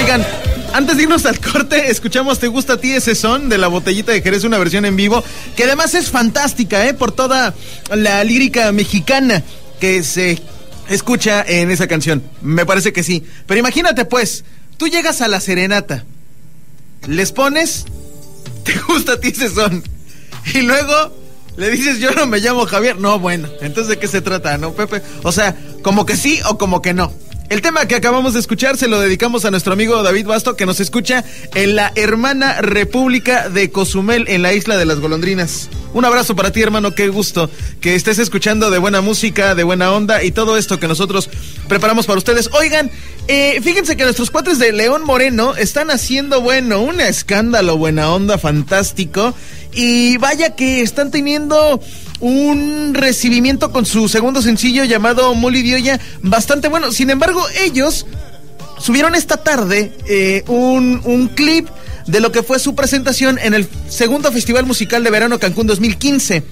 Oigan, antes de irnos al corte, escuchamos Te gusta a ti ese son de la botellita de Jerez, una versión en vivo, que además es fantástica, ¿eh? Por toda la lírica mexicana que se escucha en esa canción. Me parece que sí. Pero imagínate pues, tú llegas a la serenata, les pones Te gusta a ti ese son, y luego le dices yo no me llamo Javier. No, bueno, entonces de qué se trata, ¿no, Pepe? O sea, como que sí o como que no. El tema que acabamos de escuchar se lo dedicamos a nuestro amigo David Basto, que nos escucha en la hermana República de Cozumel, en la isla de las golondrinas. Un abrazo para ti, hermano, qué gusto que estés escuchando de buena música, de buena onda y todo esto que nosotros preparamos para ustedes. Oigan, eh, fíjense que nuestros cuates de León Moreno están haciendo, bueno, un escándalo, buena onda, fantástico. Y vaya que están teniendo un recibimiento con su segundo sencillo llamado Molly Dioya bastante bueno. Sin embargo, ellos subieron esta tarde eh, un, un clip de lo que fue su presentación en el segundo Festival Musical de Verano Cancún 2015.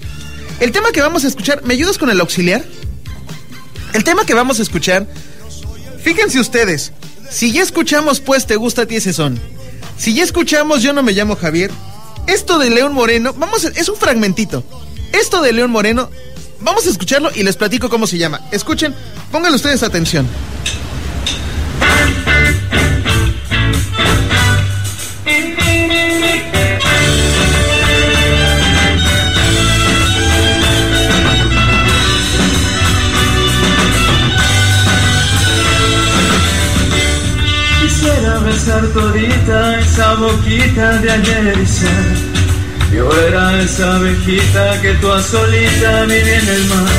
El tema que vamos a escuchar, ¿me ayudas con el auxiliar? El tema que vamos a escuchar, fíjense ustedes, si ya escuchamos pues Te gusta a ti ese son, si ya escuchamos Yo no me llamo Javier, esto de León Moreno, vamos, es un fragmentito. Esto de León Moreno, vamos a escucharlo y les platico cómo se llama. Escuchen, pónganle ustedes atención. Quisiera besar todita esa boquita de ayer y ser yo era esa abejita que tú a solita viví en el mar.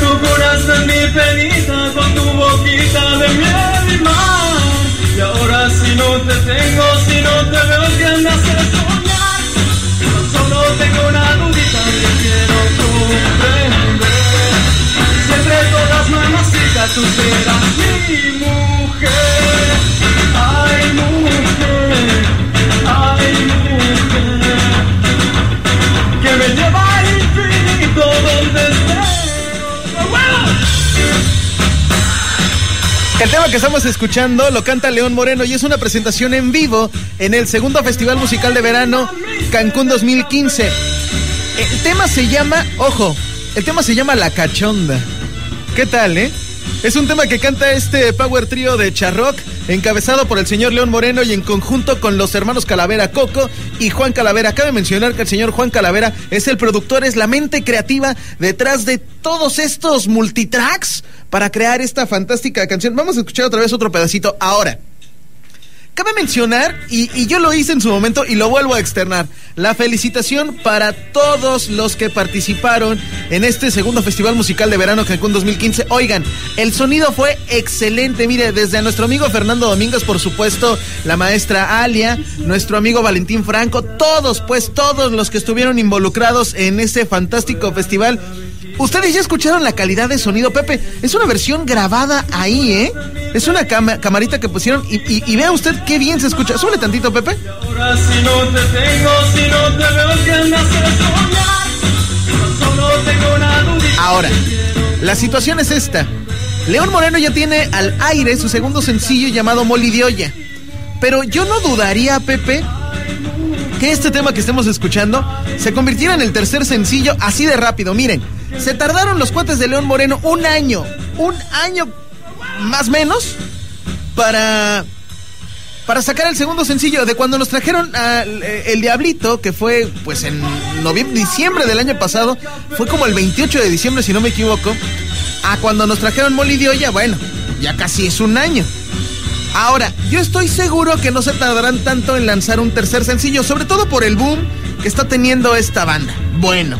Tú curaste mi penita con tu boquita de miel y mar. Y ahora si no te tengo, si no te veo, ¿qué me hace soñar? Yo solo tengo una dudita que quiero comprender. Si entre todas mamacita tú serás mi mujer. Ay, mujer. El tema que estamos escuchando lo canta León Moreno y es una presentación en vivo en el segundo Festival Musical de Verano Cancún 2015. El tema se llama, ojo, el tema se llama La Cachonda. ¿Qué tal, eh? Es un tema que canta este Power Trio de Charrock, encabezado por el señor León Moreno y en conjunto con los hermanos Calavera Coco y Juan Calavera. Cabe mencionar que el señor Juan Calavera es el productor, es la mente creativa detrás de todos estos multitracks para crear esta fantástica canción. Vamos a escuchar otra vez otro pedacito ahora. Cabe mencionar, y, yo lo hice en su momento y lo vuelvo a externar, la felicitación para todos los que participaron en este segundo Festival Musical de Verano Cancún 2015. Oigan, el sonido fue excelente. Mire, desde nuestro amigo Fernando Domínguez, por supuesto, la maestra Alia, nuestro amigo Valentín Franco, todos, pues todos los que estuvieron involucrados en ese fantástico festival. Ustedes ya escucharon la calidad de sonido, Pepe. Es una versión grabada ahí, ¿eh? Es una cama, camarita que pusieron y, y, y, vea usted qué bien se escucha. Súbele tantito, Pepe. Ahora si no te tengo, si no te veo, dudita. Ahora, la situación es esta. León Moreno ya tiene al aire su segundo sencillo llamado Molly de Olla. Pero yo no dudaría, Pepe, que este tema que estemos escuchando se convirtiera en el tercer sencillo así de rápido. Miren, se tardaron los cuates de León Moreno un año, un año más menos para para sacar el segundo sencillo de cuando nos trajeron a El Diablito, que fue pues en noviembre, diciembre del año pasado, fue como el 28 de diciembre si no me equivoco, a cuando nos trajeron Molly de Olla, bueno, ya casi es un año. Ahora, yo estoy seguro que no se tardarán tanto en lanzar un tercer sencillo, sobre todo por el boom que está teniendo esta banda. Bueno,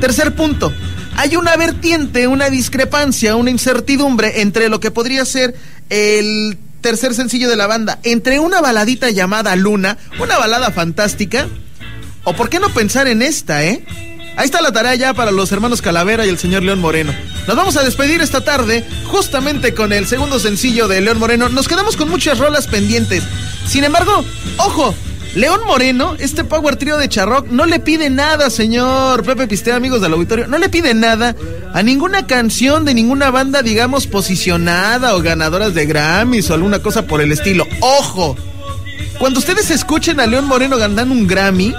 tercer punto. Hay una vertiente, una discrepancia, una incertidumbre entre lo que podría ser el tercer sencillo de la banda, entre una baladita llamada Luna, una balada fantástica, o por qué no pensar en esta, ¿eh? Ahí está la tarea ya para los hermanos Calavera y el señor León Moreno. Nos vamos a despedir esta tarde justamente con el segundo sencillo de León Moreno. Nos quedamos con muchas rolas pendientes. Sin embargo, ojo, León Moreno, este Power Trio de Charrock, no le pide nada, señor Pepe Pistea, amigos del auditorio, no le pide nada a ninguna canción de ninguna banda, digamos, posicionada o ganadoras de Grammys o alguna cosa por el estilo. ¡Ojo! Cuando ustedes escuchen a León Moreno ganando un Grammy,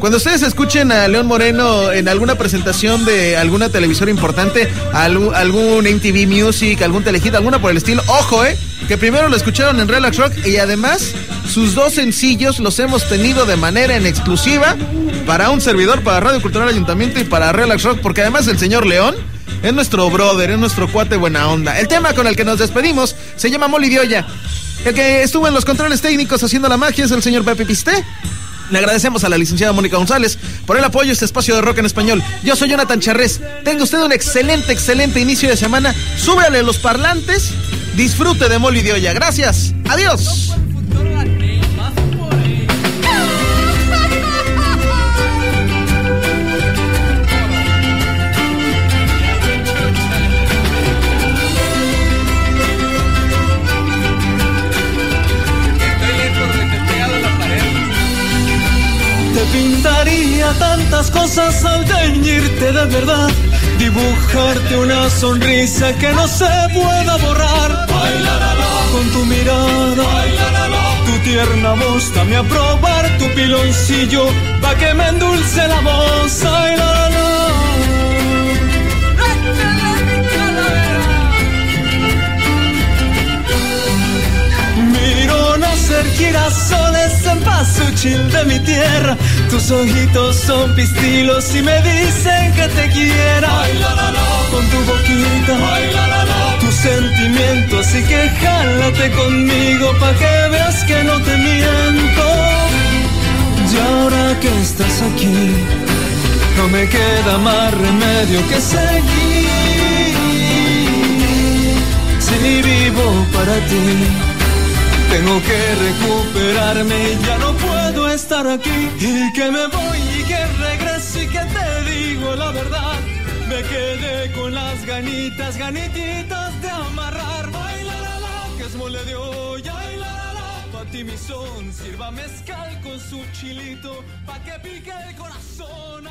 cuando ustedes escuchen a León Moreno en alguna presentación de alguna televisora importante, algún, MTV Music, algún telehit, alguna por el estilo, ojo, eh, que primero lo escucharon en Relax Rock y además sus dos sencillos los hemos tenido de manera en exclusiva para un servidor, para Radio Cultural Ayuntamiento y para Relax Rock, porque además el señor León es nuestro brother, es nuestro cuate buena onda. El tema con el que nos despedimos se llama de El que estuvo en los controles técnicos haciendo la magia es el señor Pepe Pisté. Le agradecemos a la licenciada Mónica González por el apoyo a este espacio de rock en español. Yo soy Jonathan Charrés. Tenga usted un excelente, excelente inicio de semana. Súbele los parlantes. Disfrute de Olla. Gracias. Adiós. Tantas cosas al teñirte de verdad. Dibujarte una sonrisa que no se pueda borrar. Con tu mirada, tu tierna voz, dame a probar tu piloncillo, pa' que me endulce la voz. Ay, la, girasoles en pasuchil de mi tierra. Tus ojitos son pistilos y me dicen que te quiera. Con tu boquita, tus sentimientos, así que jálate conmigo pa' que veas que no te miento. Y ahora que estás aquí, no me queda más remedio que seguir. Si vivo para ti tengo que recuperarme y ya Y que me voy y que regreso y que te digo la verdad. Me quedé con las ganitas, ganititas de amarrar. Baila la la, que es mole de olla. Y la la pa' ti mi son. Sirva mezcal con su chilito, pa' que pique el corazón.